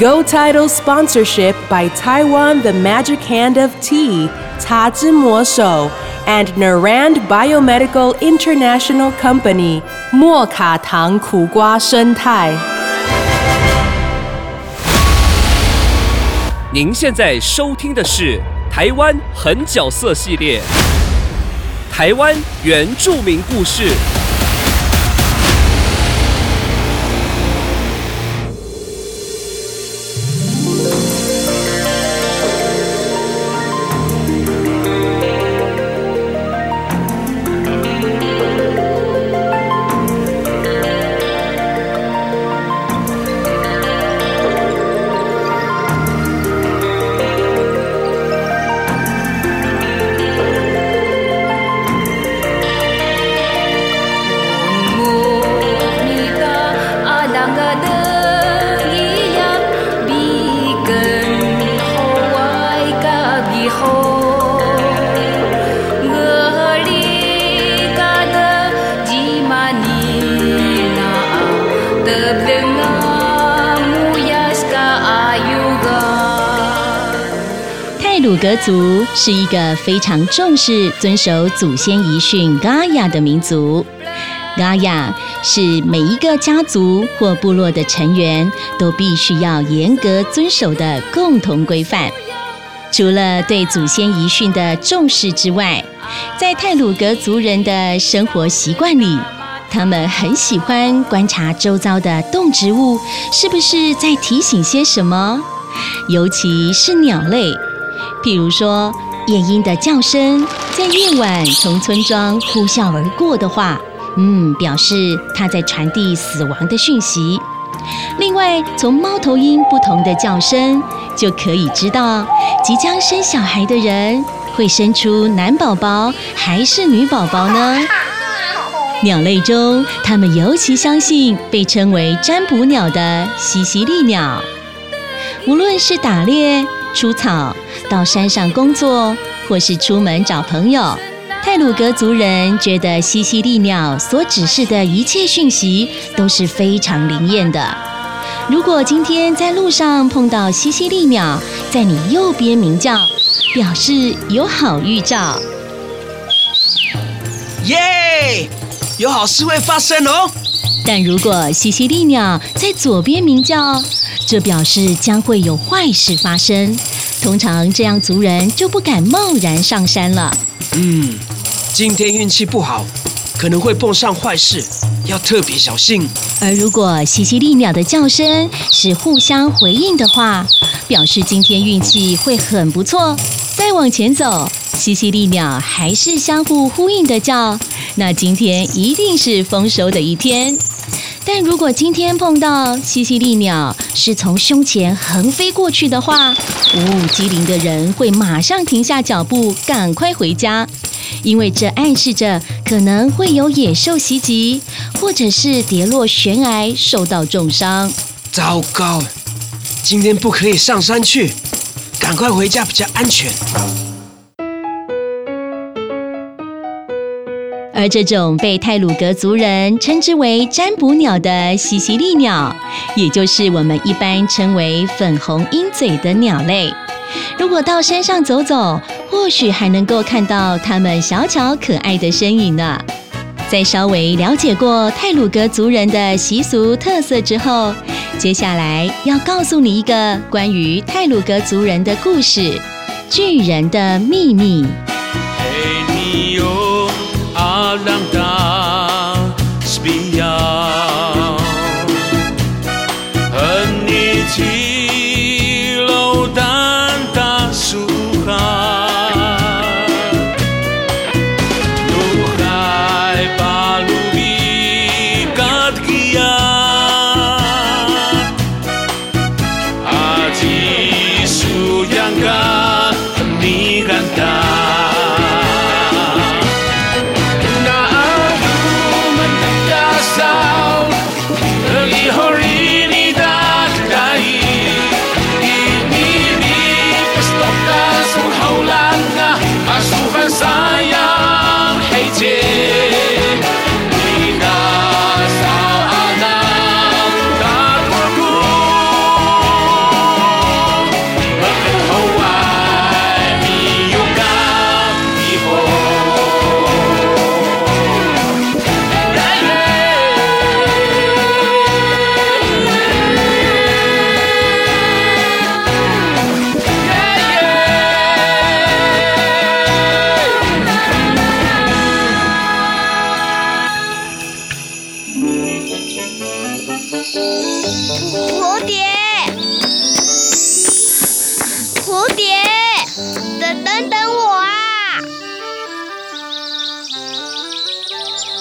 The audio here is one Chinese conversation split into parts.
Go Title sponsorship by Taiwan The Magic Hand of Tea, Ta Zhi Mo Shou, and Narand Biomedical International Company, 莫卡糖苦瓜生态。您现在收听的是台湾狠角色系列，台湾原住民故事。 泰鲁格族是一个非常重视遵守祖先遗训嘎雅的民族。嘎雅是每一个家族或部落的成员都必须要严格遵守的共同规范。除了对祖先遗训的重视之外，在泰鲁格族人的生活习惯里，他们很喜欢观察周遭的动植物是不是在提醒些什么，尤其是鸟类。譬如说，夜莺的叫声在夜晚从村庄呼啸而过的话，嗯，表示它在传递死亡的讯息。另外，从猫头鹰不同的叫声，就可以知道即将生小孩的人会生出男宝宝还是女宝宝呢？鸟类中，它们尤其相信被称为占卜鸟的西西利鸟。无论是打猎、除草、到山上工作，或是出门找朋友，泰鲁格族人觉得西西利鸟所指示的一切讯息都是非常灵验的。如果今天在路上碰到西西利鸟在你右边鸣叫，表示有好预兆。耶！有好事会发生哦。但如果西西利鸟在左边鸣叫，这表示将会有坏事发生。通常这样族人就不敢贸然上山了。嗯，今天运气不好，可能会碰上坏事，要特别小心。而如果西西利鸟的叫声是互相回应的话，表示今天运气会很不错。再往前走，西西利鸟还是相互呼应的叫，那今天一定是丰收的一天。但如果今天碰到西西利鸟是从胸前横飞过去的话，五五，机灵的人会马上停下脚步，赶快回家，因为这暗示着可能会有野兽袭击，或者是跌落悬崖受到重伤。糟糕，今天不可以上山去，赶快回家比较安全。而这种被泰鲁格族人称之为占卜鸟的西西利鸟，也就是我们一般称为粉红鹰嘴的鸟类。如果到山上走走，或许还能够看到它们小巧可爱的身影呢。在稍微了解过泰鲁格族人的习俗特色之后，接下来要告诉你一个关于泰鲁格族人的故事——巨人的秘密。lang da spia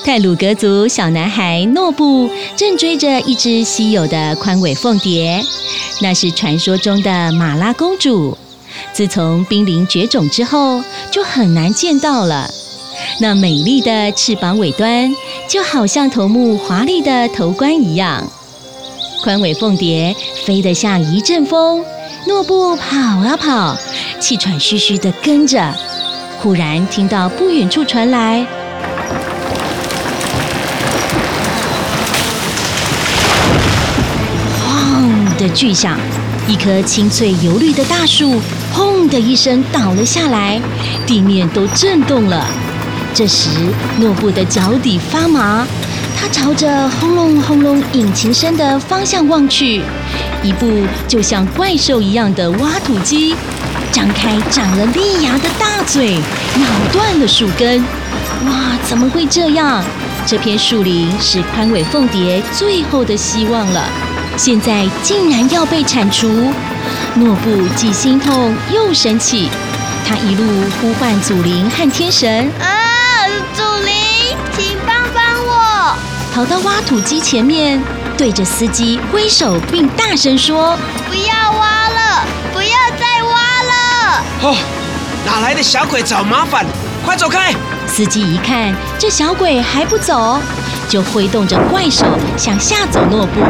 泰鲁格族小男孩诺布正追着一只稀有的宽尾凤蝶，那是传说中的马拉公主。自从濒临绝种之后，就很难见到了。那美丽的翅膀尾端，就好像头目华丽的头冠一样。宽尾凤蝶飞得像一阵风，诺布跑啊跑，气喘吁吁地跟着。忽然听到不远处传来“巨响，一棵青翠油绿的大树“轰”的一声倒了下来，地面都震动了。这时，诺布的脚底发麻。他朝着轰隆轰隆引擎声的方向望去，一部就像怪兽一样的挖土机，张开长了利牙的大嘴，咬断了树根。哇，怎么会这样？这片树林是宽尾凤蝶最后的希望了，现在竟然要被铲除。诺布既心痛又生气，他一路呼唤祖灵和天神。啊，祖灵，请帮帮我跑到挖土机前面，对着司机挥手，并大声说：“不要挖了，不要再挖了！”哦，哪来的小鬼找麻烦？快走开！司机一看这小鬼还不走，就挥动着怪手想吓走诺布。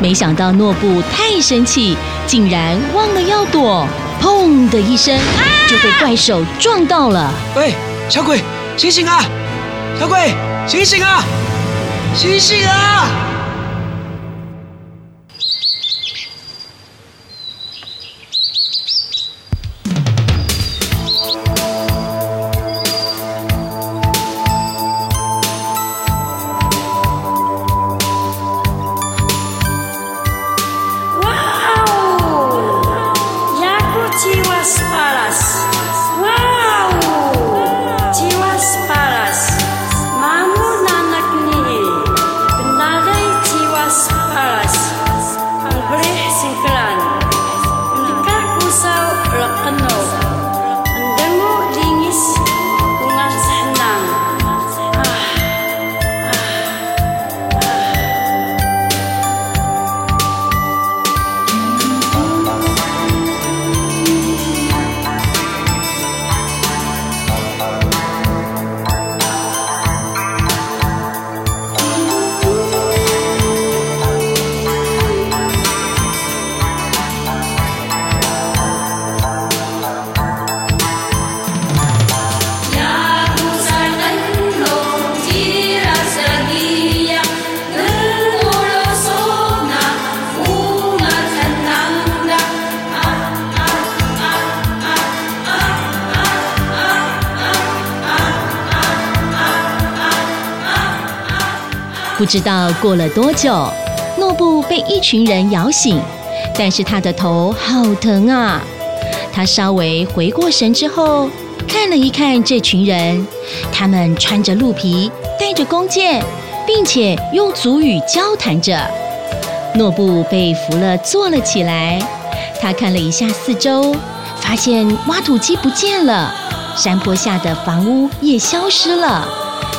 没想到诺布太生气，竟然忘了要躲，砰的一声就被怪兽撞到了。喂，小鬼，醒醒啊！小鬼，醒醒啊！醒醒啊！不知道过了多久，诺布被一群人摇醒，但是他的头好疼啊！他稍微回过神之后，看了一看这群人，他们穿着鹿皮，带着弓箭，并且用族语交谈着。诺布被扶了坐了起来，他看了一下四周，发现挖土机不见了，山坡下的房屋也消失了。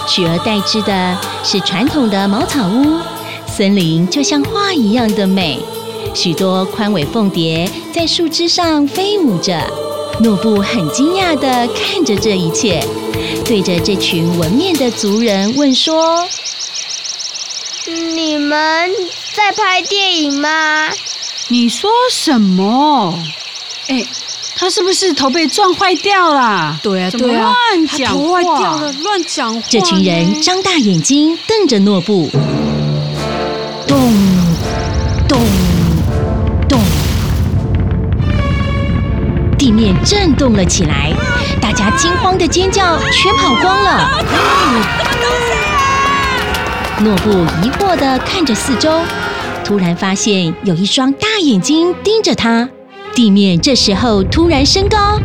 取而代之的是传统的茅草屋，森林就像画一样的美，许多宽尾凤蝶在树枝上飞舞着。诺布很惊讶地看着这一切，对着这群纹面的族人问说：“你们在拍电影吗？”你说什么？哎。他是不是头被撞坏掉了？对啊，对啊，乱讲头坏掉了，乱讲话。这群人张大眼睛瞪着诺布，咚咚咚，地面震动了起来，大家惊慌的尖叫，全跑光了。什么东西啊？诺布疑惑的看着四周，突然发现有一双大眼睛盯着他。地面这时候突然升高，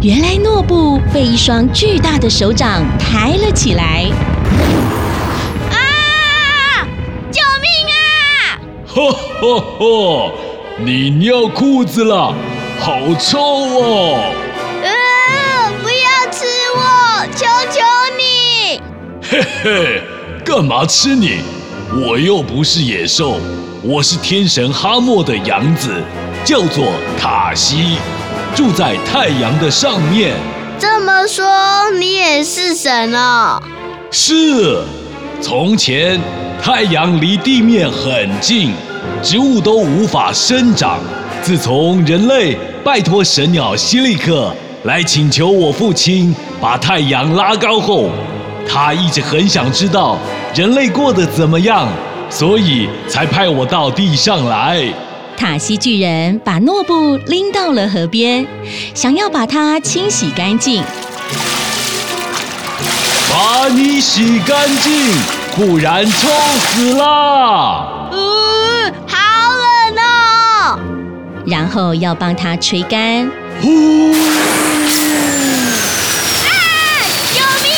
原来诺布被一双巨大的手掌抬了起来。啊！救命啊！哈哈哈！你尿裤子了，好臭哦！呃，不要吃我，求求你！嘿嘿，干嘛吃你？我又不是野兽，我是天神哈莫的养子，叫做塔西，住在太阳的上面。这么说，你也是神哦？是，从前太阳离地面很近，植物都无法生长。自从人类拜托神鸟希利克来请求我父亲把太阳拉高后，他一直很想知道人类过得怎么样，所以才派我到地上来。塔西巨人把诺布拎到了河边，想要把它清洗干净。把你洗干净，不然臭死啦！嗯，好冷哦！然后要帮它吹干。呼！啊！救命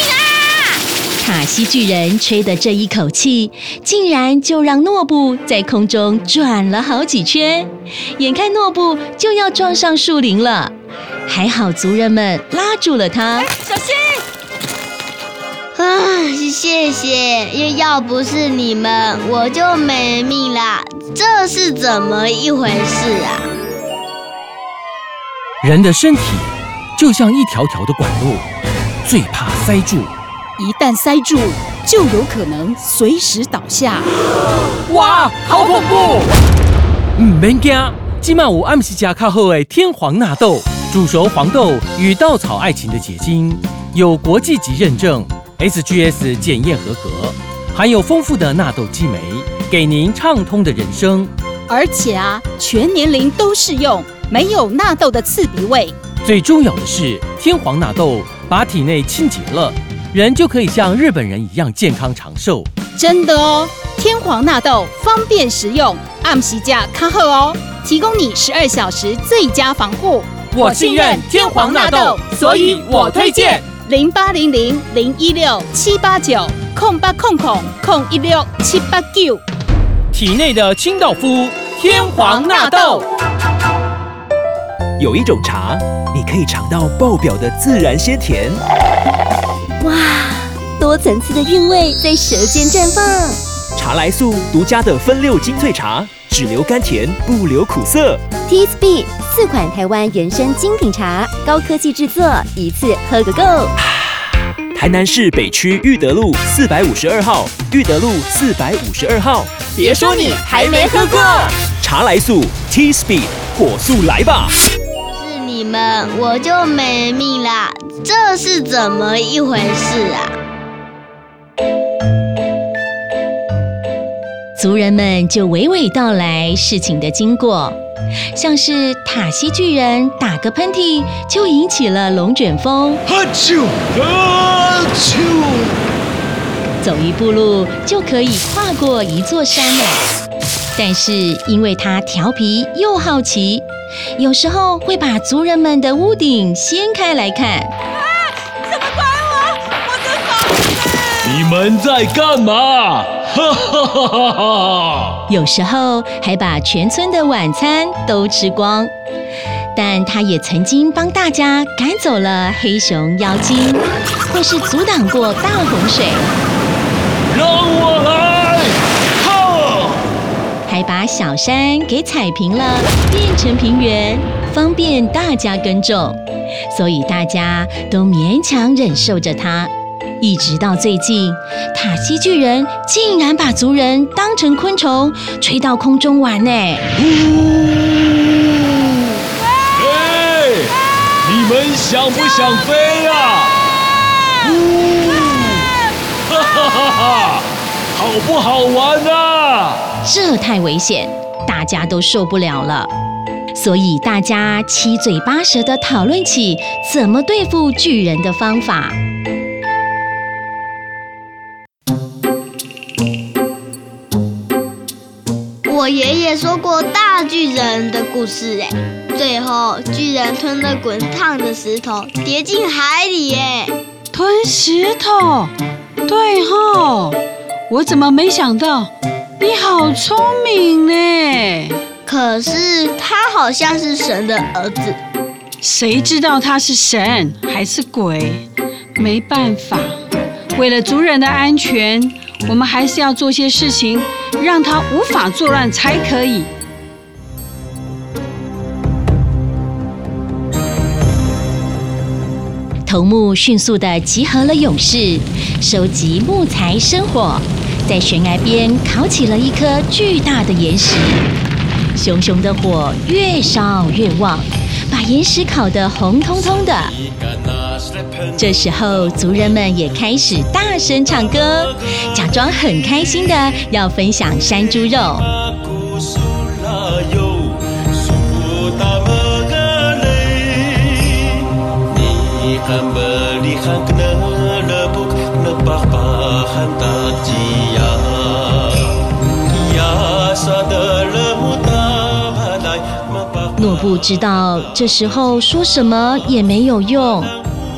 啊！塔西巨人吹的这一口气，竟然就让诺布在空中转了好几圈，眼看诺布就要撞上树林了，还好族人们拉住了他。小心！啊，谢谢，因为要不是你们，我就没命啦。这是怎么一回事啊？人的身体就像一条条的管路，最怕塞住。一旦塞住，就有可能随时倒下。哇，好恐怖！唔免惊，今晚有暗时加靠后的天皇纳豆，煮熟黄豆与稻草爱情的结晶，有国际级认证，SGS 检验合格，含有丰富的纳豆激酶，给您畅通的人生。而且啊，全年龄都适用，没有纳豆的刺鼻味。最重要的是，天皇纳豆把体内清洁了，人就可以像日本人一样健康长寿。真的哦，天皇纳豆方便食用，按时价卡后哦，提供你十二小时最佳防护。我信任天皇纳豆，所以我推荐零八零零零一六七八九空八空空空一六七八九。体内的清道夫天皇纳豆。有一种茶，你可以尝到爆表的自然鲜甜。哇，多层次的韵味在舌尖绽放。茶来素独家的分六精粹茶，只留甘甜，不留苦涩。T S B 四款台湾原生精品茶，高科技制作，一次喝个够。台南市北区裕德路四百五十二号，裕德路四百五十二号。别说你还没喝过，茶来素 T Speed 火速来吧！是你们，我就没命啦。这是怎么一回事啊？族人们就娓娓道来事情的经过，像是塔西巨人打个喷嚏就引起了龙卷风，哈啾，哈啾，走一步路就可以跨过一座山了。但是因为他调皮又好奇，有时候会把族人们的屋顶掀开来看。们在干嘛？哈哈哈哈哈！有时候还把全村的晚餐都吃光，但他也曾经帮大家赶走了黑熊妖精，或是阻挡过大洪水，让我来！哈！还把小山给踩平了，变成平原，方便大家耕种，所以大家都勉强忍受着他。一直到最近，塔西巨人竟然把族人当成昆虫，吹到空中玩呢。哎，你们想不想飞啊？呜！哈哈哈哈！好不好玩啊？这太危险，大家都受不了了。所以大家七嘴八舌的讨论起怎么对付巨人的方法。我爷爷说过大巨人的故事，哎，最后巨人吞了滚烫的石头，跌进海里，哎，吞石头，对吼，我怎么没想到？你好聪明呢！可是他好像是神的儿子，谁知道他是神还是鬼？没办法，为了族人的安全，我们还是要做些事情，让他无法作乱才可以。头目迅速地集合了勇士，收集木材生火，在悬崖边烤起了一颗巨大的岩石。熊熊的火越烧越旺，把岩石烤得红彤彤的。这时候，族人们也开始大声唱歌，假装很开心的要分享山猪肉。布知道这时候说什么也没有用，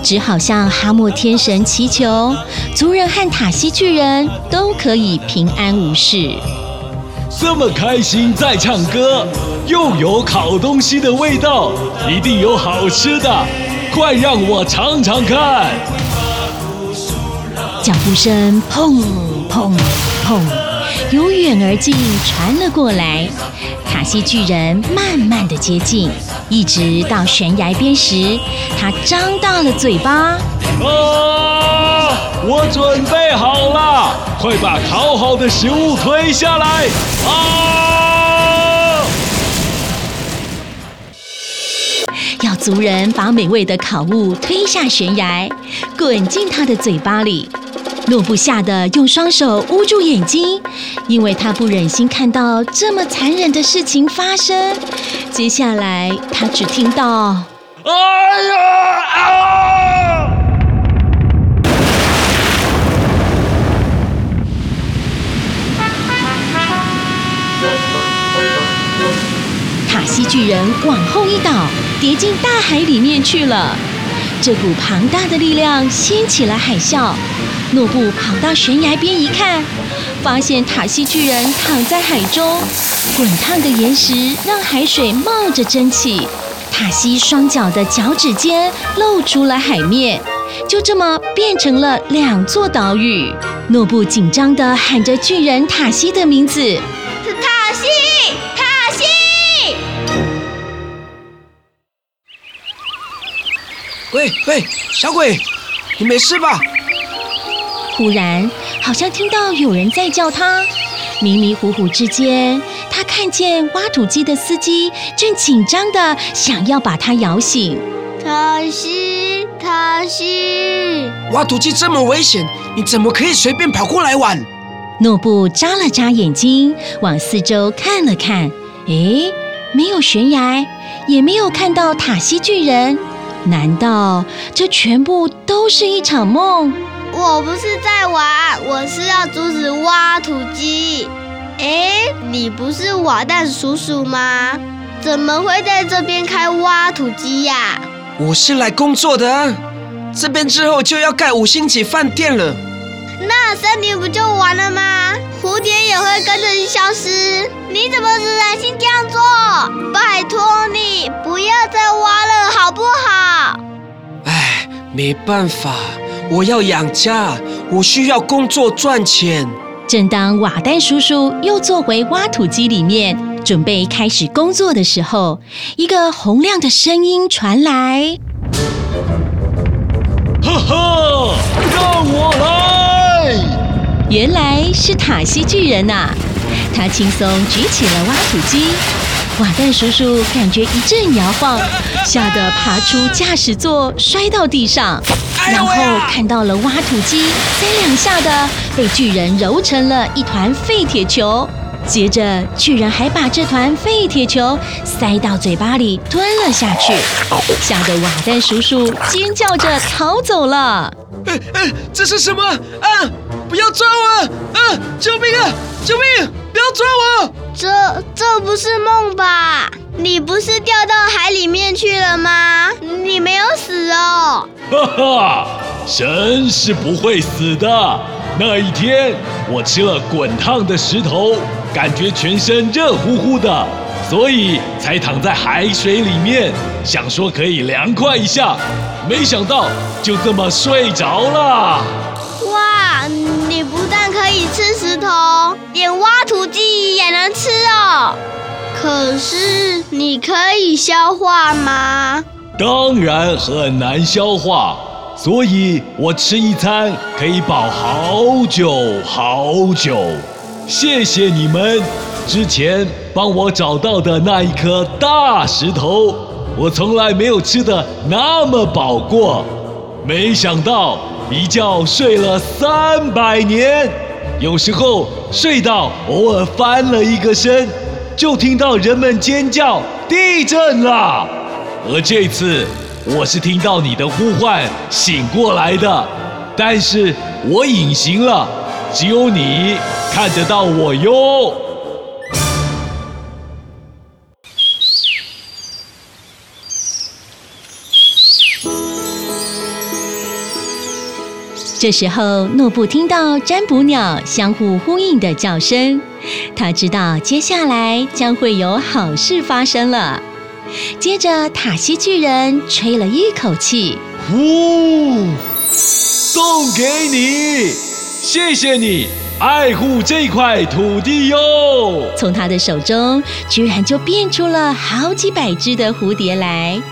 只好向哈莫天神祈求，族人和塔西巨人都可以平安无事。这么开心在唱歌，又有烤东西的味道，一定有好吃的，快让我尝尝看！脚步声砰砰砰，由远而近传了过来。塔西巨人慢慢的接近，一直到悬崖边时，他张大了嘴巴。啊！我准备好了，快把烤好的食物推下来！啊！要族人把美味的烤物推下悬崖，滚进他的嘴巴里。诺布吓得用双手捂住眼睛，因为他不忍心看到这么残忍的事情发生。接下来，他只听到“哎呀啊！”塔西巨人往后一倒，跌进大海里面去了。这股庞大的力量掀起了海啸。诺布跑到悬崖边一看，发现塔西巨人躺在海中，滚烫的岩石让海水冒着蒸汽，塔西双脚的脚趾尖露出了海面，就这么变成了两座岛屿。诺布紧张地喊着巨人塔西的名字：“塔西，塔西！”喂喂，小鬼，你没事吧？忽然，好像听到有人在叫他。迷迷糊糊之间，他看见挖土机的司机正紧张的想要把他摇醒。塔西，塔西，挖土机这么危险，你怎么可以随便跑过来玩？诺布眨了眨眼睛，往四周看了看。诶，没有悬崖，也没有看到塔西巨人。难道这全部都是一场梦？我不是在玩，我是要阻止挖土机。哎，你不是瓦蛋叔叔吗？怎么会在这边开挖土机呀？我是来工作的，这边之后就要盖五星级饭店了。那森林不就完了吗？蝴蝶也会跟着消失。你怎么只忍心这样做？拜托你不要再挖了，好不好？哎，没办法。我要养家，我需要工作赚钱。正当瓦丹叔叔又坐回挖土机里面，准备开始工作的时候，一个洪亮的声音传来：“呵呵，让我来！”原来是塔西巨人呐！他轻松举起了挖土机。瓦蛋叔叔感觉一阵摇晃，吓得爬出驾驶座，摔到地上，然后看到了挖土机三两下的被巨人揉成了一团废铁球，接着巨人还把这团废铁球塞到嘴巴里吞了下去，吓得瓦蛋叔叔尖叫着逃走了。哎哎，这是什么？啊！不要抓我！啊！救命啊！救命！抓我！这这不是梦吧？你不是掉到海里面去了吗？你没有死哦！哈哈，神是不会死的。那一天，我吃了滚烫的石头，感觉全身热乎乎的，所以才躺在海水里面，想说可以凉快一下。没想到就这么睡着了。你不但可以吃石头，连挖土机也能吃哦。可是你可以消化吗？当然很难消化，所以我吃一餐可以饱好久好久。谢谢你们之前帮我找到的那一颗大石头，我从来没有吃的那么饱过。没想到一觉睡了三百年，有时候睡到偶尔翻了一个身。就听到人们尖叫，地震了。而这次我是听到你的呼唤醒过来的，但是我隐形了，只有你看得到我哟。这时候，诺布听到占卜鸟相互呼应的叫声，他知道接下来将会有好事发生了。接着，塔西巨人吹了一口气，呼，送给你，谢谢你爱护这块土地哟。从他的手中居然就变出了好几百只的蝴蝶来。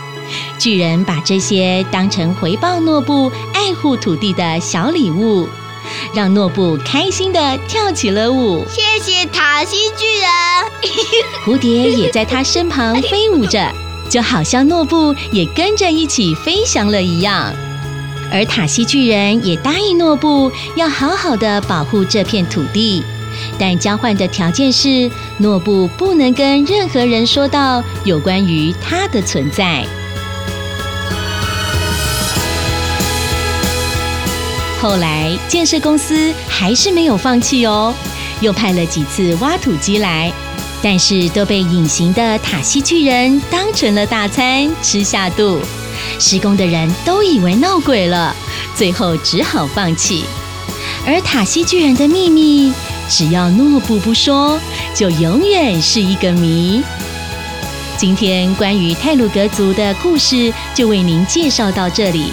巨人把这些当成回报诺布爱护土地的小礼物，让诺布开心地跳起了舞。谢谢塔西巨人，蝴蝶也在他身旁飞舞着，就好像诺布也跟着一起飞翔了一样。而塔西巨人也答应诺布要好好的保护这片土地，但交换的条件是诺布不能跟任何人说到有关于他的存在。后来，建设公司还是没有放弃哦，又派了几次挖土机来，但是都被隐形的塔西巨人当成了大餐吃下肚。施工的人都以为闹鬼了，最后只好放弃。而塔西巨人的秘密，只要诺布不说，就永远是一个谜。今天关于泰鲁格族的故事，就为您介绍到这里。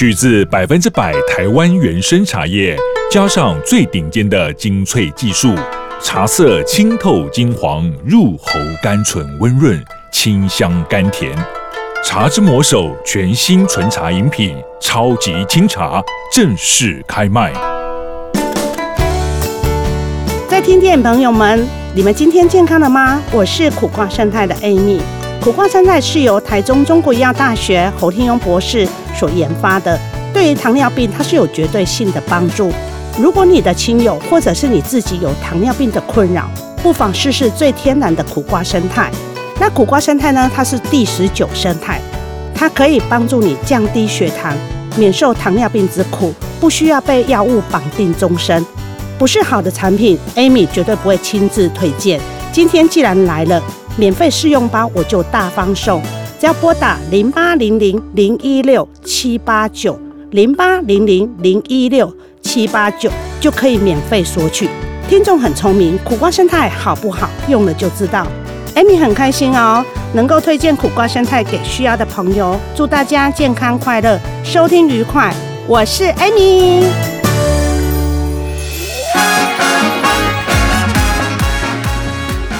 取自百分之百台湾原生茶叶，加上最顶尖的精粹技术，茶色清透金黄，入喉甘醇温润，清香甘甜。茶之魔手全新纯茶饮品，超级清茶正式开卖。在听店朋友们，你们今天健康了吗？我是苦瓜生态的 Amy。苦瓜生态是由台中中国医药大学侯天庸博士所研发的，对于糖尿病它是有绝对性的帮助。如果你的亲友或者是你自己有糖尿病的困扰，不妨试试最天然的苦瓜生态。那苦瓜生态呢？它是第十九生态，它可以帮助你降低血糖，免受糖尿病之苦，不需要被药物绑定终身。不是好的产品，Amy 绝对不会亲自推荐。今天既然来了。免费试用包我就大方送，只要拨打零八零零零一六七八九零八零零零一六七八九，就可以免费索取。听众很聪明，苦瓜生态好不好？用了就知道。Amy 很开心哦，能够推荐苦瓜生态给需要的朋友。祝大家健康快乐，收听愉快。我是 Amy。